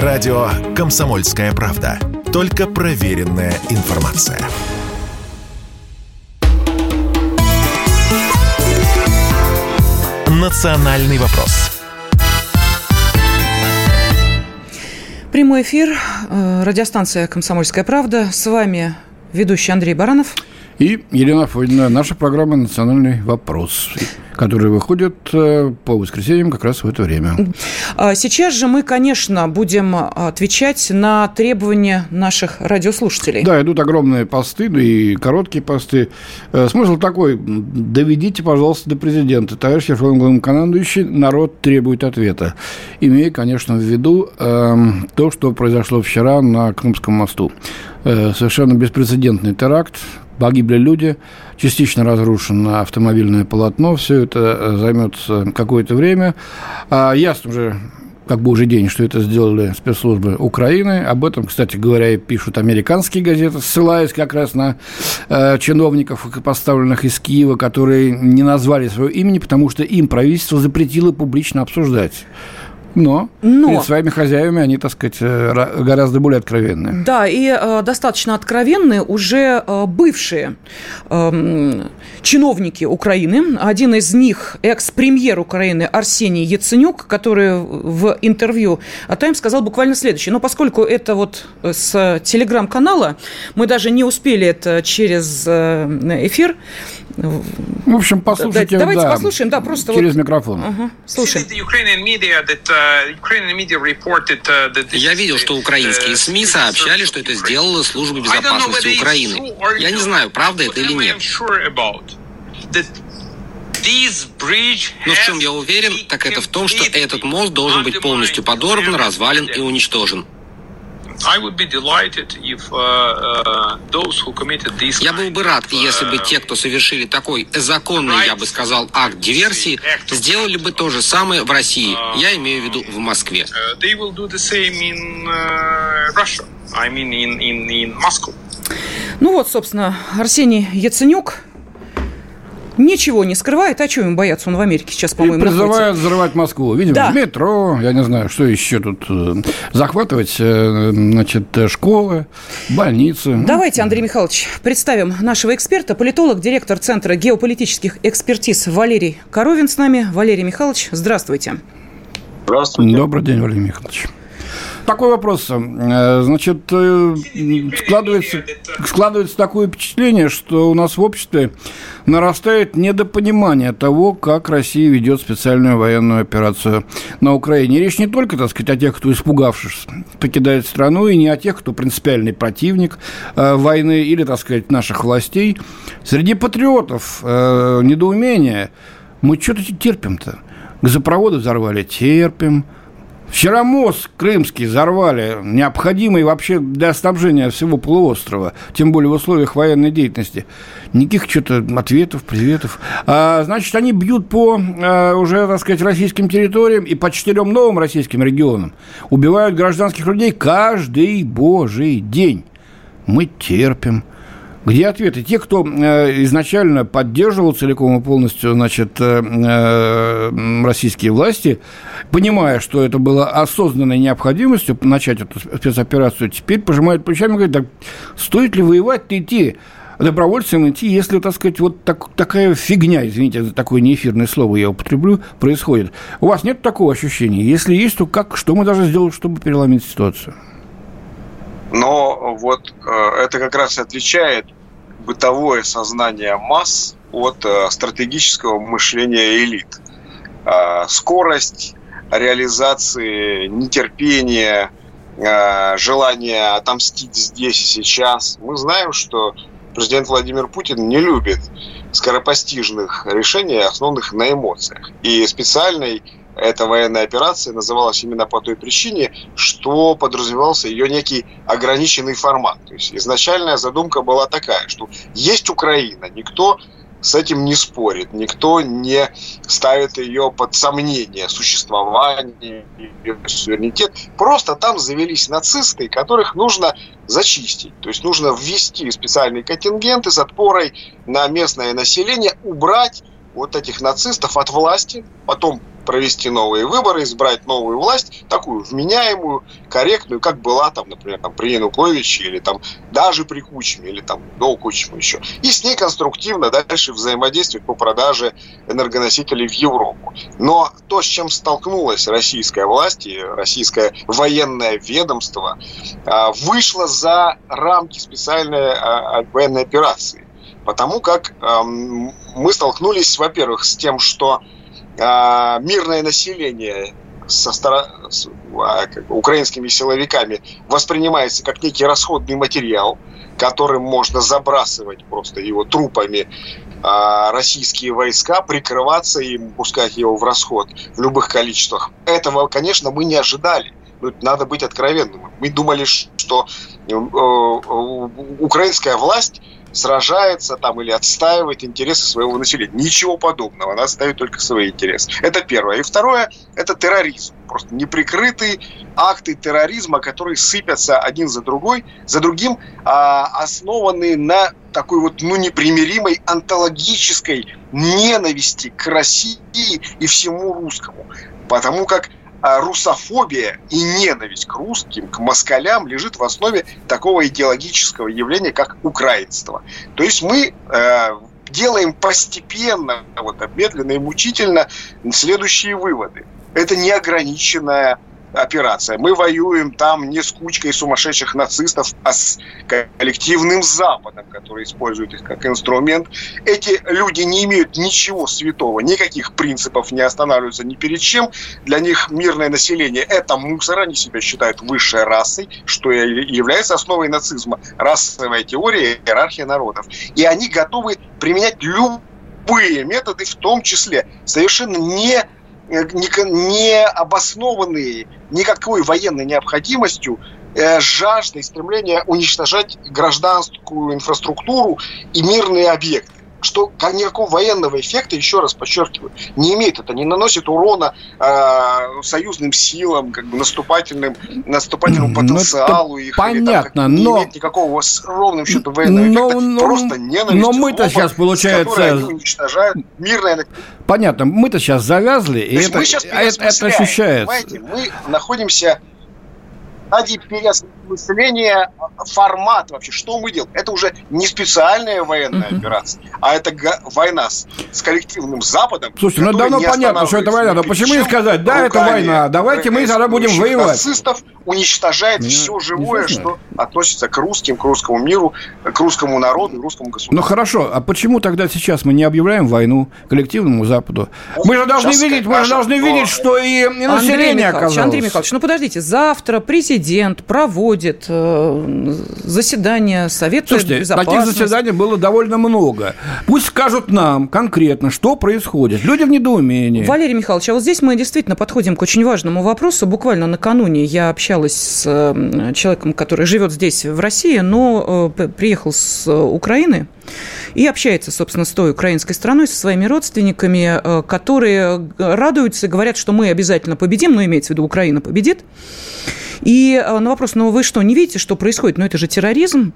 Радио «Комсомольская правда». Только проверенная информация. «Национальный вопрос». Прямой эфир. Э, радиостанция «Комсомольская правда». С вами ведущий Андрей Баранов. И Елена Фойдина. Наша программа «Национальный вопрос», которая выходит э, по воскресеньям как раз в это время. А сейчас же мы, конечно, будем отвечать на требования наших радиослушателей. Да, идут огромные посты, да и короткие посты. Э, смысл такой. Доведите, пожалуйста, до президента. Товарищ Верховный главнокомандующий, народ требует ответа. Имея, конечно, в виду э, то, что произошло вчера на Крымском мосту. Э, совершенно беспрецедентный теракт, погибли люди, частично разрушено автомобильное полотно, все это э, займет какое-то время. А ясно уже как бы уже день, что это сделали спецслужбы Украины. Об этом, кстати говоря, и пишут американские газеты, ссылаясь как раз на э, чиновников, поставленных из Киева, которые не назвали своего имени, потому что им правительство запретило публично обсуждать но, Но перед своими хозяевами они, так сказать, э, гораздо более откровенные. Да, и э, достаточно откровенные уже э, бывшие э, чиновники Украины. Один из них экс-премьер Украины Арсений Яценюк, который в интервью о Тайм сказал буквально следующее. Но поскольку это вот с телеграм-канала, мы даже не успели это через э, эфир в общем, послушайте. Да, давайте да, послушаем, да, просто через вот... микрофон. Ага, слушаем. Я видел, что украинские СМИ сообщали, что это сделала служба безопасности Украины. Я не знаю, правда это или нет. Но в чем я уверен, так это в том, что этот мост должен быть полностью подорван, развален и уничтожен. Я был бы рад, если бы те, кто совершили такой законный, я бы сказал, акт диверсии, сделали бы то же самое в России. Uh, я имею в виду в Москве. Uh, ну вот, собственно, Арсений Яценюк, ничего не скрывает. А чего им бояться? Он в Америке сейчас, по-моему, И находится. взрывать Москву. Видимо, да. метро, я не знаю, что еще тут. Э, захватывать, э, значит, школы, больницы. Давайте, Андрей Михайлович, представим нашего эксперта, политолог, директор Центра геополитических экспертиз Валерий Коровин с нами. Валерий Михайлович, здравствуйте. Здравствуйте. Добрый день, Валерий Михайлович. Такой вопрос. Э, значит, э, складывается, складывается такое впечатление, что у нас в обществе нарастает недопонимание того, как Россия ведет специальную военную операцию на Украине. Речь не только, так сказать, о тех, кто, испугавшись, покидает страну, и не о тех, кто принципиальный противник э, войны или, так сказать, наших властей. Среди патриотов недоумение. Мы что-то терпим-то. Газопроводы взорвали, терпим. Вчера мост крымский взорвали, необходимый вообще для снабжения всего полуострова, тем более в условиях военной деятельности. Никаких что-то ответов, приветов. А, значит, они бьют по а, уже, так сказать, российским территориям и по четырем новым российским регионам. Убивают гражданских людей каждый божий день. Мы терпим. Где ответы? Те, кто э, изначально поддерживал целиком и полностью значит, э, э, российские власти, понимая, что это было осознанной необходимостью начать эту спецоперацию, теперь пожимают плечами и говорят, да стоит ли воевать-то идти? добровольцам идти, если, так сказать, вот так, такая фигня, извините, такое неэфирное слово я употреблю, происходит. У вас нет такого ощущения? Если есть, то как, что мы должны сделать, чтобы переломить ситуацию? Но вот э, это как раз отличает бытовое сознание масс от э, стратегического мышления элит. Э, скорость реализации, нетерпение, желание отомстить здесь и сейчас. Мы знаем, что президент Владимир Путин не любит скоропостижных решений, основанных на эмоциях. И специальной эта военная операция называлась именно по той причине, что подразумевался ее некий ограниченный формат. То есть изначальная задумка была такая, что есть Украина, никто с этим не спорит, никто не ставит ее под сомнение существование, ее суверенитет. Просто там завелись нацисты, которых нужно зачистить. То есть нужно ввести специальные контингенты с отпорой на местное население, убрать вот этих нацистов от власти, потом провести новые выборы, избрать новую власть, такую вменяемую, корректную, как была там, например, там, при Януковиче или там даже при Кучме или там до Кучмы еще. И с ней конструктивно дальше взаимодействовать по продаже энергоносителей в Европу. Но то, с чем столкнулась российская власть и российское военное ведомство, а, вышло за рамки специальной а, военной операции. Потому как мы столкнулись, во-первых, с тем, что а, мирное население со стороны, а, украинскими силовиками воспринимается как некий расходный материал, которым можно забрасывать просто его трупами а, российские войска, прикрываться им, пускать его в расход в любых количествах. Этого, конечно, мы не ожидали. Надо быть откровенным. Мы думали, что э, украинская власть сражается там или отстаивает интересы своего населения. Ничего подобного. Она ставит только свои интересы. Это первое. И второе – это терроризм. Просто неприкрытые акты терроризма, которые сыпятся один за другой, за другим, а, основанные на такой вот, ну, непримиримой антологической ненависти к России и всему русскому. Потому как русофобия и ненависть к русским, к москалям лежит в основе такого идеологического явления, как украинство. То есть мы э, делаем постепенно, вот, медленно и мучительно следующие выводы. Это неограниченная операция. Мы воюем там не с кучкой сумасшедших нацистов, а с коллективным Западом, который использует их как инструмент. Эти люди не имеют ничего святого, никаких принципов, не останавливаются ни перед чем. Для них мирное население – это мусор, они себя считают высшей расой, что является основой нацизма. Расовая теория, иерархия народов. И они готовы применять любые методы, в том числе совершенно не не обоснованные никакой военной необходимостью э, жаждой стремления уничтожать гражданскую инфраструктуру и мирные объекты что никакого военного эффекта, еще раз подчеркиваю, не имеет. Это не наносит урона э, союзным силам, как бы наступательным, наступательному ну, потенциалу их. Понятно, или, там, но... Не имеет никакого ровным счетом военного но, эффекта. Но, просто ненависть. Но мы-то сейчас, получается... Они уничтожают мирное... Понятно, мы-то сейчас завязли, и это, мы сейчас это, это ощущается. Понимаете, мы находимся стадии переосмысления формат вообще, что мы делаем. Это уже не специальная военная uh-huh. операция, а это война с, с коллективным Западом. Слушайте, ну давно понятно, что это война, но почему не сказать, да, это война, давайте мы тогда будем воевать. Нацистов уничтожает Нет, все живое, что относится к русским, к русскому миру, к русскому народу, к русскому государству. Ну хорошо, а почему тогда сейчас мы не объявляем войну коллективному Западу? Ну, мы же должны видеть, мы же должны видеть, что и, и население оказалось. Андрей Михайлович, ну подождите, завтра президент проводит э, заседание Совета Слушайте, безопасности. таких заседаний было довольно много. Пусть скажут нам конкретно, что происходит. Люди в недоумении. Валерий Михайлович, а вот здесь мы действительно подходим к очень важному вопросу. Буквально накануне я общалась с человеком, который живет здесь, в России, но э, приехал с Украины и общается, собственно, с той украинской страной, со своими родственниками, э, которые радуются и говорят, что мы обязательно победим, но имеется в виду, Украина победит. И на вопрос, ну вы что, не видите, что происходит? Ну это же терроризм.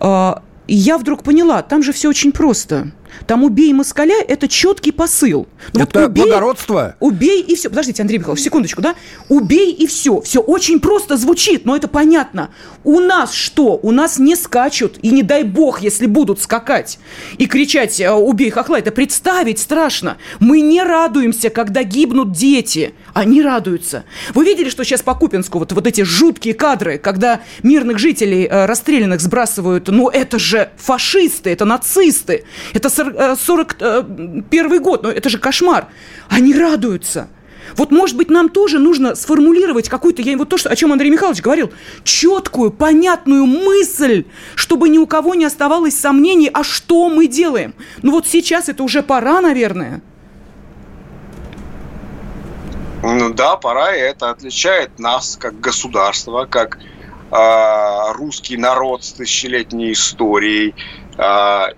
И я вдруг поняла, там же все очень просто. Там убей москаля – это четкий посыл. Ну, это вот убей, благородство. Убей и все. Подождите, Андрей Михайлович, секундочку, да? Убей и все. Все очень просто звучит, но это понятно. У нас что? У нас не скачут. И не дай бог, если будут скакать и кричать э, «убей хохла». Это представить страшно. Мы не радуемся, когда гибнут дети. Они радуются. Вы видели, что сейчас по Купинску вот, вот эти жуткие кадры, когда мирных жителей э, расстрелянных сбрасывают? Ну, это же фашисты, это нацисты. Это 41 э, год, но это же кошмар. Они радуются. Вот, может быть, нам тоже нужно сформулировать какую-то, я вот то, что, о чем Андрей Михайлович говорил, четкую, понятную мысль, чтобы ни у кого не оставалось сомнений, а что мы делаем. Ну вот сейчас это уже пора, наверное. Ну да, пора, и это отличает нас как государство, как э, русский народ с тысячелетней историей,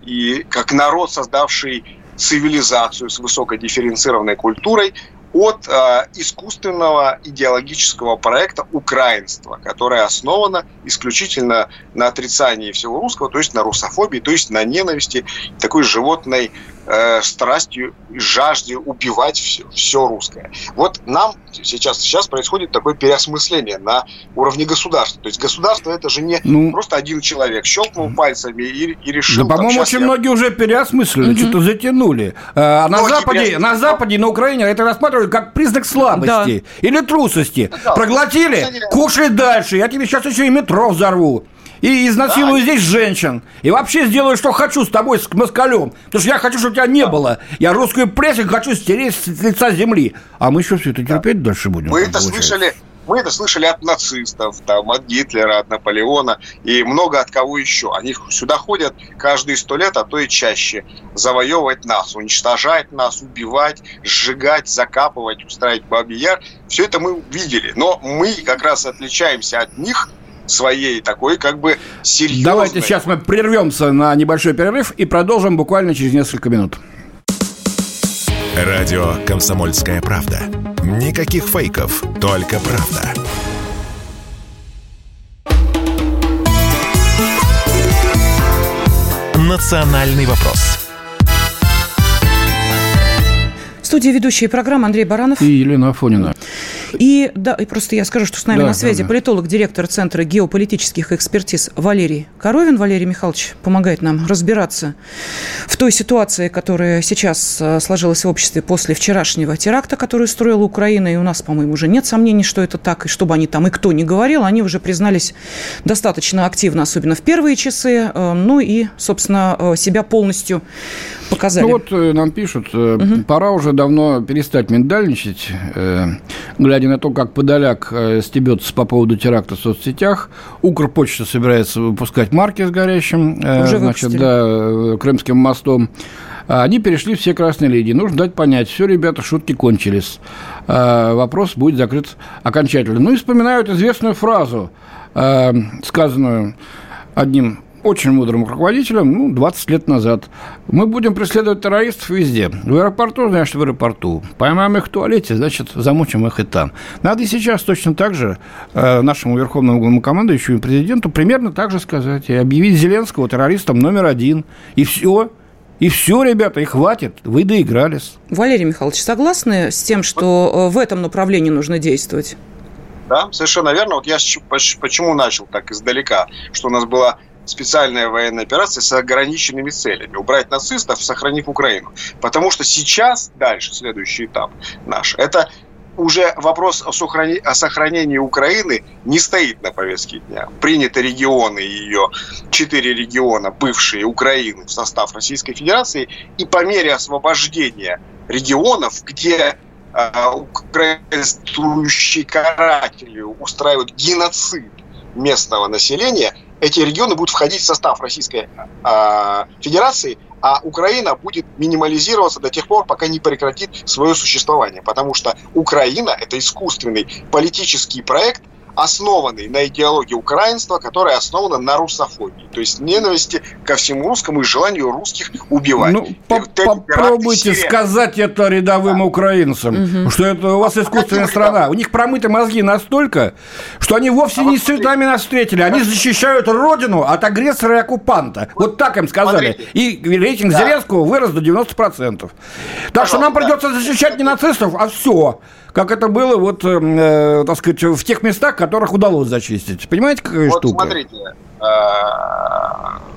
и как народ, создавший цивилизацию с высокой дифференцированной культурой, от э, искусственного идеологического проекта украинства, которое основано исключительно на отрицании всего русского, то есть на русофобии, то есть на ненависти, такой животной э, страстью, жажде убивать все, все русское. Вот нам сейчас, сейчас происходит такое переосмысление на уровне государства. То есть государство это же не ну, просто один человек щелкнул пальцами и, и решил. Да, по-моему, очень я... многие уже переосмыслили, угу. что-то затянули. А, на, Западе, на Западе, на Украине это рассматривают как признак слабости да. или трусости. Да, Проглотили, кушай дальше, я тебе сейчас еще и метро взорву и изнасилую да. здесь женщин. И вообще сделаю, что хочу с тобой, с москалем. Потому что я хочу, чтобы тебя не было. Я русскую прессу хочу стереть с лица земли. А мы еще все это терпеть да. дальше будем. Мы это слышали, мы это слышали от нацистов, там, от Гитлера, от Наполеона и много от кого еще. Они сюда ходят каждые сто лет, а то и чаще, завоевывать нас, уничтожать нас, убивать, сжигать, закапывать, устраивать бабий яр. Все это мы видели. Но мы как раз отличаемся от них – своей такой как бы серьезной. Давайте сейчас мы прервемся на небольшой перерыв и продолжим буквально через несколько минут. Радио «Комсомольская правда». Никаких фейков, только правда. «Национальный вопрос» студии ведущие программы Андрей Баранов и Елена Афонина. И, да, и просто я скажу, что с нами да, на связи да, да. политолог, директор Центра геополитических экспертиз Валерий Коровин. Валерий Михайлович помогает нам разбираться в той ситуации, которая сейчас э, сложилась в обществе после вчерашнего теракта, который строила Украина. И у нас, по-моему, уже нет сомнений, что это так. И чтобы они там и кто не говорил, они уже признались достаточно активно, особенно в первые часы. Э, ну и, собственно, э, себя полностью показали. Ну вот нам пишут, угу. пора уже давно перестать миндальничать, э, глядя на то, как Подоляк э, стебется по поводу теракта в соцсетях. Укрпочта собирается выпускать марки с горящим, э, Уже значит, да, Крымским мостом. Они перешли все красные линии. Нужно дать понять, все, ребята, шутки кончились. Вопрос будет закрыт окончательно. Ну и вспоминают известную фразу, сказанную одним очень мудрым руководителем, ну, 20 лет назад. Мы будем преследовать террористов везде. В аэропорту, значит, в аэропорту. Поймаем их в туалете, значит, замучим их и там. Надо и сейчас точно так же э, нашему верховному командующему и президенту примерно так же сказать. И объявить Зеленского террористом номер один. И все. И все, ребята, и хватит, вы доигрались. Валерий Михайлович, согласны с тем, что э, в этом направлении нужно действовать? Да, совершенно верно. Вот я почему начал так издалека, что у нас была специальная военная операция с ограниченными целями. Убрать нацистов, сохранив Украину. Потому что сейчас, дальше, следующий этап наш, это уже вопрос о сохранении, о сохранении Украины не стоит на повестке дня. Приняты регионы ее, четыре региона, бывшие Украины, в состав Российской Федерации. И по мере освобождения регионов, где э, украинствующие каратели устраивают геноцид местного населения, эти регионы будут входить в состав Российской э, Федерации, а Украина будет минимализироваться до тех пор, пока не прекратит свое существование. Потому что Украина – это искусственный политический проект, основанный на идеологии украинства, которая основана на русофобии, то есть ненависти ко всему русскому и желанию русских убивать. Ну, по попробуйте сказать это рядовым да. украинцам, угу. что это у вас искусственная а страна. У них промыты мозги настолько, что они вовсе а не вот с цветами нас встретили, они защищают родину от агрессора и оккупанта. Вот, вот так им сказали. Смотрите. И рейтинг да. Зеленского вырос до 90%. Так Пожалуйста. что нам придется защищать не нацистов, а все как это было, вот, эм, э, так сказать, в тех местах, которых удалось зачистить. Понимаете, какая вот штука? смотрите, э,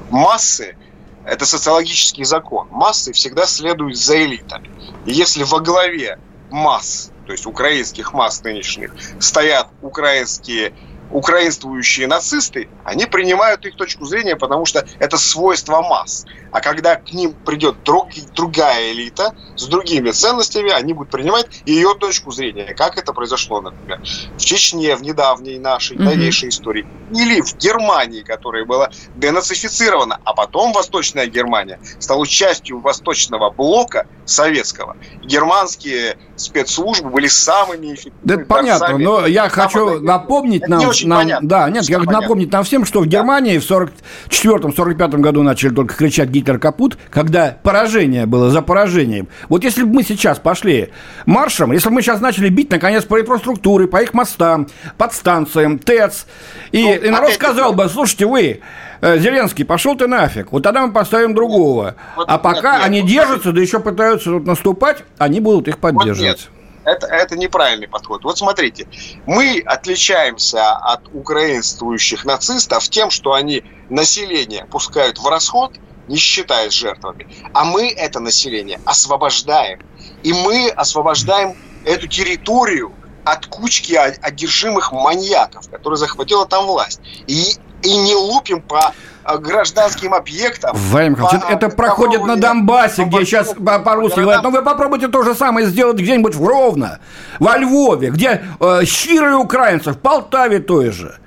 массы – это социологический закон. Массы всегда следуют за элитами. И если во главе масс, то есть украинских масс нынешних, стоят украинские украинствующие нацисты, они принимают их точку зрения, потому что это свойство масс. А когда к ним придет друг, другая элита с другими ценностями, они будут принимать ее точку зрения. Как это произошло, например, в Чечне, в недавней нашей mm-hmm. новейшей истории. Или в Германии, которая была денацифицирована, а потом Восточная Германия стала частью Восточного блока, советского. Германские спецслужбы были самыми эффективными. Да это понятно, но я хочу напомнить это нам, не очень нам понятно. да, нет, я хочу напомнить нам всем, что в Германии в 44-45 году начали только кричать Гитлер капут, когда поражение было за поражением. Вот если бы мы сейчас пошли маршем, если бы мы сейчас начали бить, наконец, по инфраструктуре, по их мостам, подстанциям, ТЭЦ, и, ну, и народ сказал бы, слушайте, вы, Э, Зеленский, пошел ты нафиг. Вот тогда мы поставим другого. Вот, а пока нет, они нет, держатся, да еще пытаются тут наступать, они будут их поддерживать. Вот это, это неправильный подход. Вот смотрите, мы отличаемся от украинствующих нацистов тем, что они население пускают в расход, не считаясь жертвами, а мы это население освобождаем. И мы освобождаем эту территорию от кучки одержимых маньяков, которые захватила там власть. И и не лупим по э, гражданским объектам. Вадим по, это проходит на Донбассе, по, где сейчас по-русски говорят. Но ну, вы попробуйте то же самое сделать где-нибудь в Ровно, во Львове, где э, щирые украинцы, в Полтаве той же.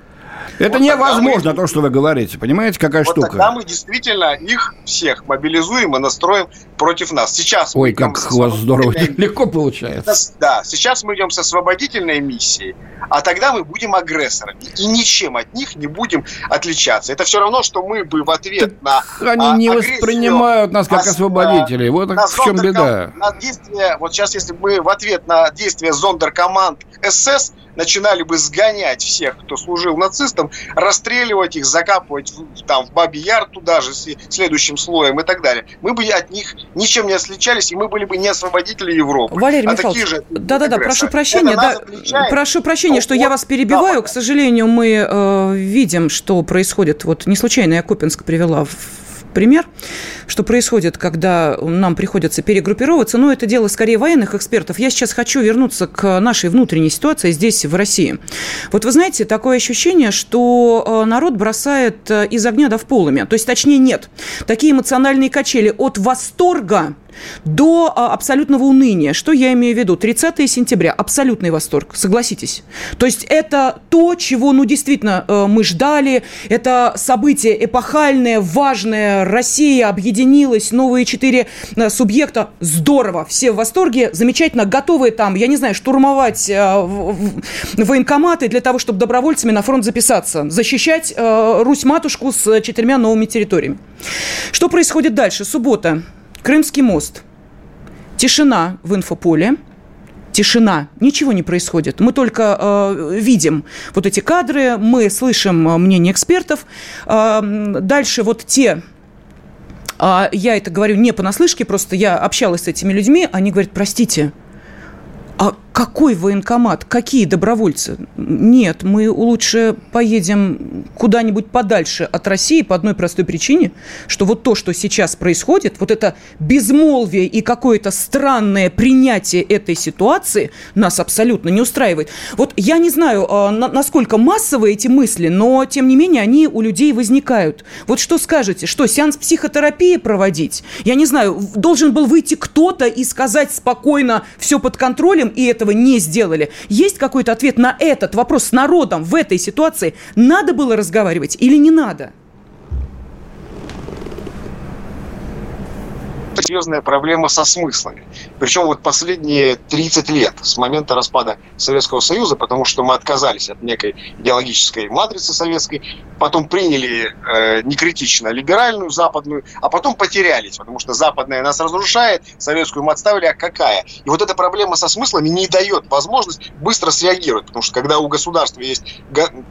Это вот невозможно, мы... то, что вы говорите. Понимаете, какая вот штука? Тогда мы действительно их всех мобилизуем и настроим против нас. Сейчас Ой, как у вас здорово, легко получается. Да, сейчас мы идем с освободительной миссией, а тогда мы будем агрессорами. И ничем от них не будем отличаться. Это все равно, что мы бы в ответ так на Они а, не воспринимают нас как освободителей. Вот в чем беда. На действие, вот сейчас, если мы в ответ на действия зондеркоманд СС начинали бы сгонять всех, кто служил нацистам, расстреливать их, закапывать в, там, в Бабий Яр туда же следующим слоем и так далее. Мы бы от них ничем не отличались, и мы были бы не освободители Европы. Валерий а Михайлович, да-да-да, прошу прощения, да, прошу прощения, что я вас перебиваю. К сожалению, мы э, видим, что происходит. Вот не случайно я Копинск привела в пример, что происходит, когда нам приходится перегруппироваться, но это дело скорее военных экспертов. Я сейчас хочу вернуться к нашей внутренней ситуации здесь, в России. Вот вы знаете, такое ощущение, что э, народ бросает э, из огня до в полыми. То есть, точнее, нет. Такие эмоциональные качели от восторга до а, абсолютного уныния. Что я имею в виду? 30 сентября. Абсолютный восторг. Согласитесь. То есть это то, чего, ну, действительно, э, мы ждали. Это событие эпохальное, важное. Россия объединилась. Новые четыре э, субъекта. Здорово. Все в восторге. Замечательно. Готовы там, я не знаю, штурмовать э, военкоматы для того, чтобы добровольцами на фронт записаться. Защищать Русь-матушку с четырьмя новыми территориями. Что происходит дальше? Суббота. Крымский мост. Тишина в инфополе. Тишина, ничего не происходит. Мы только э, видим вот эти кадры, мы слышим э, мнение экспертов. Э, дальше вот те а я это говорю не понаслышке, просто я общалась с этими людьми, они говорят, простите, а какой военкомат? Какие добровольцы? Нет, мы лучше поедем куда-нибудь подальше от России по одной простой причине, что вот то, что сейчас происходит, вот это безмолвие и какое-то странное принятие этой ситуации нас абсолютно не устраивает. Вот я не знаю, а, насколько массовые эти мысли, но тем не менее они у людей возникают. Вот что скажете? Что, сеанс психотерапии проводить? Я не знаю, должен был выйти кто-то и сказать спокойно все под контролем, и этого не сделали. Есть какой-то ответ на этот вопрос с народом в этой ситуации? Надо было разговаривать или не надо? Серьезная проблема со смыслами. Причем вот последние 30 лет с момента распада Советского Союза, потому что мы отказались от некой идеологической матрицы советской, потом приняли э, некритично либеральную западную, а потом потерялись, потому что западная нас разрушает, советскую мы отставили, а какая? И вот эта проблема со смыслами не дает возможность быстро среагировать, потому что когда у государства есть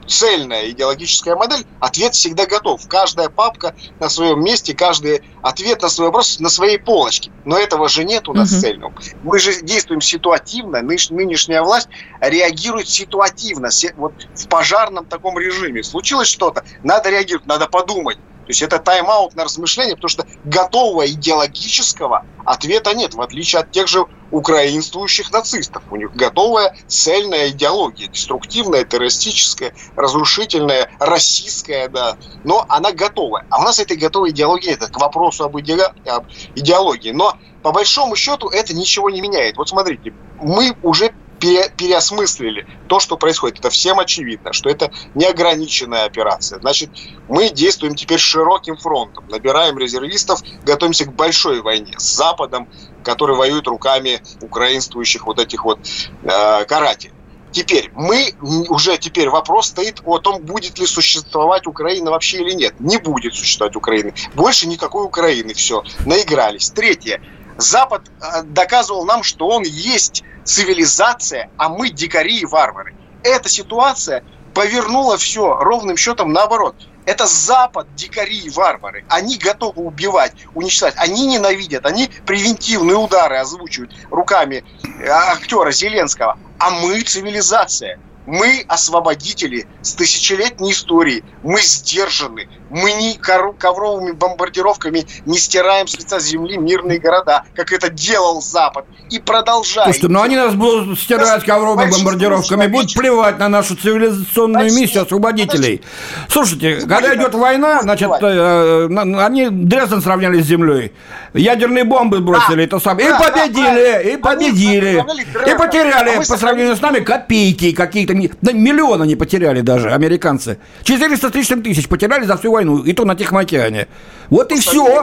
цельная идеологическая модель, ответ всегда готов. Каждая папка на своем месте, каждый ответ на свой вопрос на своей полочке. Но этого же нет у нас угу. цельного. Мы же действуем ситуативно, нынешняя власть реагирует ситуативно, вот в пожарном таком режиме. Случилось что-то, надо реагировать, надо подумать. То есть это тайм-аут на размышление, потому что готового идеологического ответа нет, в отличие от тех же украинствующих нацистов. У них готовая цельная идеология, деструктивная, террористическая, разрушительная, расистская, да, но она готовая. А у нас этой готовой идеологии, это к вопросу об, иде... об идеологии. Но по большому счету это ничего не меняет. Вот смотрите, мы уже пере, переосмыслили то, что происходит. Это всем очевидно, что это неограниченная операция. Значит, мы действуем теперь широким фронтом, набираем резервистов, готовимся к большой войне с Западом, который воюет руками украинствующих вот этих вот э, карателей. Теперь мы уже теперь вопрос стоит о том, будет ли существовать Украина вообще или нет. Не будет существовать Украины. Больше никакой Украины. Все, наигрались. Третье. Запад э, доказывал нам, что он есть цивилизация, а мы дикари и варвары. Эта ситуация повернула все ровным счетом наоборот. Это Запад, дикари и варвары. Они готовы убивать, уничтожать. Они ненавидят, они превентивные удары озвучивают руками э, актера Зеленского. А мы цивилизация. Мы освободители с тысячелетней историей. Мы сдержаны. Мы не ковровыми бомбардировками не стираем с лица земли мирные города, как это делал Запад. И продолжает. Слушайте, но ну они нас будут стирать ковровыми бомбардировками, будут плевать на нашу цивилизационную миссию освободителей. Слушайте, Почти. когда идет война, значит, э, они Дрезден сравняли с землей. Ядерные бомбы бросили, это самое. И победили, и победили. И потеряли а по сравнению с нами копейки какие-то да, миллиона не потеряли даже американцы. 400 с лишним тысяч потеряли за всю войну, и то на Тихом океане. Вот и все.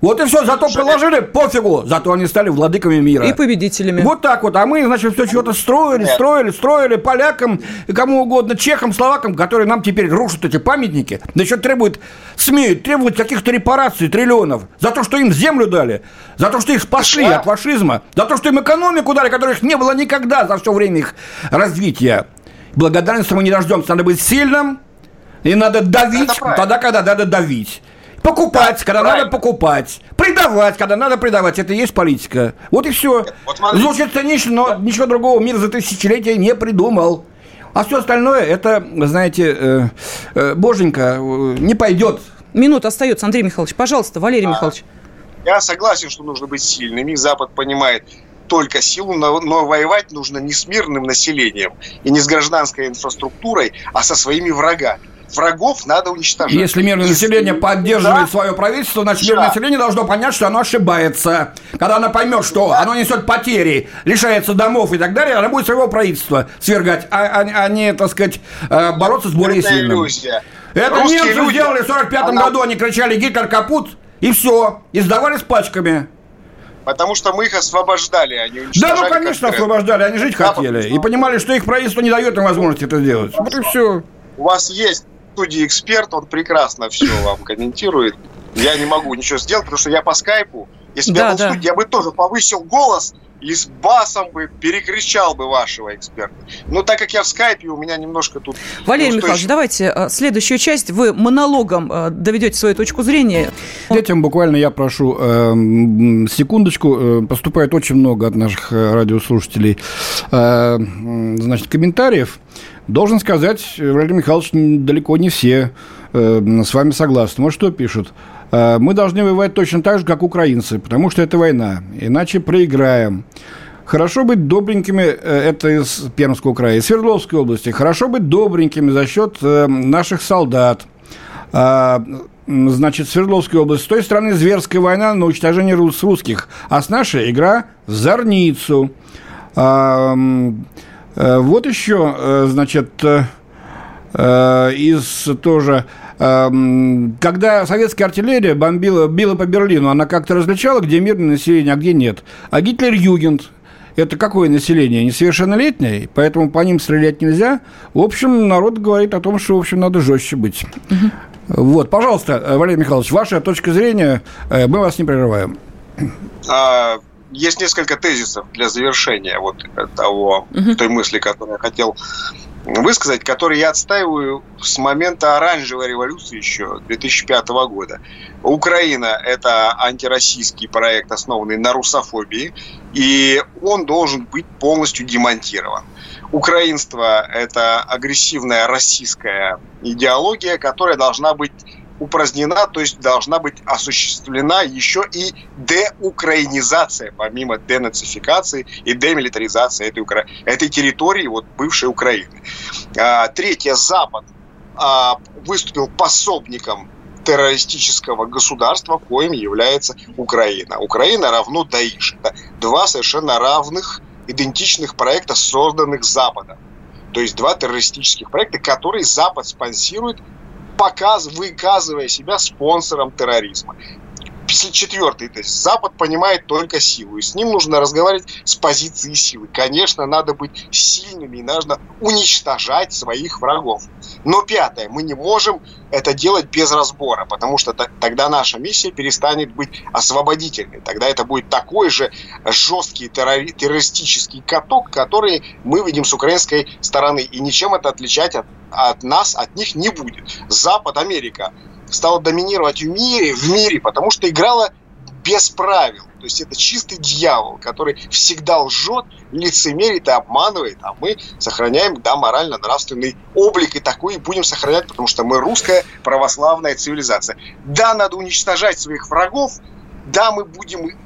Вот и все. Зато положили, пофигу. Зато они стали владыками мира. И победителями. Вот так вот. А мы, значит, все чего-то строили, Нет. строили, строили полякам, кому угодно, чехам, словакам, которые нам теперь рушат эти памятники. Да еще требуют, смеют требовать каких-то репараций, триллионов. За то, что им землю дали. За то, что их спасли от фашизма. За то, что им экономику дали, которых не было никогда за все время их развития. Благодарности мы не дождемся. Надо быть сильным, и надо давить тогда, когда надо давить. Покупать, да, когда правильно. надо покупать. Предавать, когда надо предавать. Это и есть политика. Вот и все. Вот Звучит цинично, но ничего другого мир за тысячелетия не придумал. А все остальное, это, знаете, э, э, боженька, э, не пойдет. Минута остается, Андрей Михайлович. Пожалуйста, Валерий а, Михайлович. Я согласен, что нужно быть сильными. Запад понимает только силу, но, но воевать нужно не с мирным населением и не с гражданской инфраструктурой, а со своими врагами врагов надо уничтожать. Если мирное и население поддерживает да. свое правительство, значит да. мирное население должно понять, что оно ошибается. Когда оно поймет, что да. оно несет потери, лишается домов и так далее, оно будет своего правительства свергать, а, а, а не, так сказать, э, бороться с более Это сильным. Иллюзия. Это Русские немцы люди, сделали в 45 она... году, они кричали «Гитлер капут», и все, и сдавались пачками. Потому что мы их освобождали, они Да, ну, конечно, освобождали, они жить да, хотели. И понимали, что их правительство не дает им возможности это сделать. Вот и все. У вас есть студии эксперт, он прекрасно все вам комментирует. Я не могу ничего сделать, потому что я по скайпу. Если бы да, я был да. в студии, я бы тоже повысил голос и с басом бы перекричал бы вашего эксперта. Но так как я в скайпе, у меня немножко тут... Валерий Михайлович, давайте э, следующую часть. Вы монологом э, доведете свою точку зрения. Детям буквально я прошу э, секундочку. Поступает очень много от наших радиослушателей э, значит, комментариев. Должен сказать, Владимир Михайлович, далеко не все э, с вами согласны. Вот что пишут. Э, мы должны воевать точно так же, как украинцы, потому что это война. Иначе проиграем. Хорошо быть добренькими, э, это из Пермского края, из Свердловской области. Хорошо быть добренькими за счет э, наших солдат. А, значит, Свердловская область. С той стороны зверская война на уничтожение русских, а с нашей игра в зорницу. А, вот еще, значит, из тоже когда советская артиллерия бомбила, била по Берлину, она как-то различала, где мирное население, а где нет. А Гитлер-Югент – это какое население? Несовершеннолетнее, поэтому по ним стрелять нельзя. В общем, народ говорит о том, что, в общем, надо жестче быть. Угу. Вот, пожалуйста, Валерий Михайлович, ваша точка зрения, мы вас не прерываем. А, есть несколько тезисов для завершения вот того, угу. той мысли, которую я хотел высказать, которые я отстаиваю с момента оранжевой революции еще 2005 года. Украина – это антироссийский проект, основанный на русофобии, и он должен быть полностью демонтирован. Украинство – это агрессивная российская идеология, которая должна быть упразднена, то есть должна быть осуществлена еще и деукраинизация, помимо денацификации и демилитаризации этой, Укра... этой территории, вот бывшей Украины. А, третье, Запад а, выступил пособником террористического государства, коим является Украина. Украина равно Даиш. Это два совершенно равных идентичных проекта, созданных Западом. То есть два террористических проекта, которые Запад спонсирует, показ, выказывая себя спонсором терроризма четвертый, то есть Запад понимает только силу, и с ним нужно разговаривать с позиции силы. Конечно, надо быть сильными, и нужно уничтожать своих врагов. Но пятое, мы не можем это делать без разбора, потому что тогда наша миссия перестанет быть освободительной. Тогда это будет такой же жесткий террори- террористический каток, который мы видим с украинской стороны. И ничем это отличать от, от нас, от них не будет. Запад, Америка стала доминировать в мире, в мире, потому что играла без правил. То есть это чистый дьявол, который всегда лжет, лицемерит и обманывает, а мы сохраняем, да, морально-нравственный облик и такой и будем сохранять, потому что мы русская православная цивилизация. Да, надо уничтожать своих врагов, да, мы будем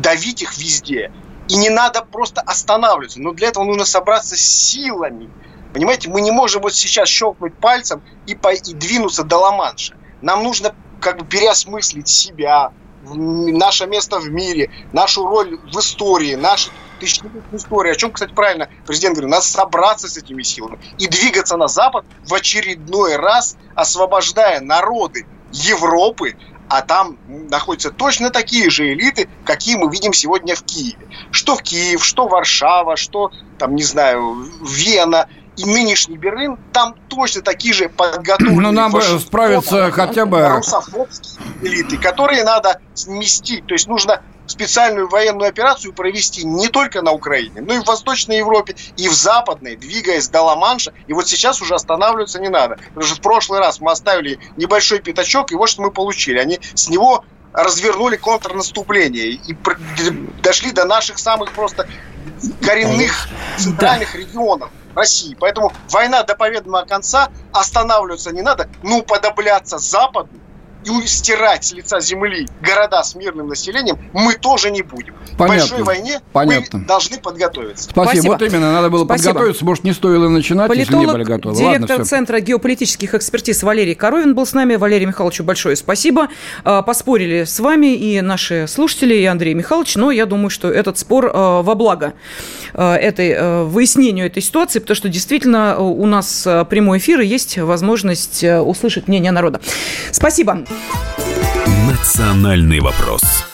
давить их везде, и не надо просто останавливаться, но для этого нужно собраться силами, Понимаете, мы не можем вот сейчас щелкнуть пальцем и, по, и двинуться до Ла-Манша. Нам нужно как бы переосмыслить себя, наше место в мире, нашу роль в истории, нашу тысячелетнюю историю. О чем, кстати, правильно президент говорит, надо собраться с этими силами и двигаться на Запад в очередной раз, освобождая народы Европы, а там находятся точно такие же элиты, какие мы видим сегодня в Киеве. Что в Киев, что Варшава, что там, не знаю, Вена и нынешний Берлин, там точно такие же подготовленные... Ну, нам бы справиться хотя бы... Русофобские элиты, которые надо сместить. То есть нужно специальную военную операцию провести не только на Украине, но и в Восточной Европе, и в Западной, двигаясь до Ла-Манша. И вот сейчас уже останавливаться не надо. Потому что в прошлый раз мы оставили небольшой пятачок, и вот что мы получили. Они с него развернули контрнаступление и дошли до наших самых просто коренных центральных да. регионов. России. Поэтому война до победного конца, останавливаться не надо, ну, подобляться Западу и стирать с лица земли города с мирным населением мы тоже не будем. Понятно. В большой войне Понятно. мы должны подготовиться. Спасибо. Спасибо. Вот именно, надо было Спасибо. подготовиться. Может, не стоило начинать, Политолог, если не были готовы. директор Ладно, Центра геополитических экспертиз Валерий Коровин был с нами. Валерий Михайлович, большое спасибо. А, поспорили с вами и наши слушатели, и Андрей Михайлович, но я думаю, что этот спор а, во благо а, этой, выяснению этой ситуации, потому что действительно у нас прямой эфир и есть возможность услышать мнение народа. Спасибо. Национальный вопрос.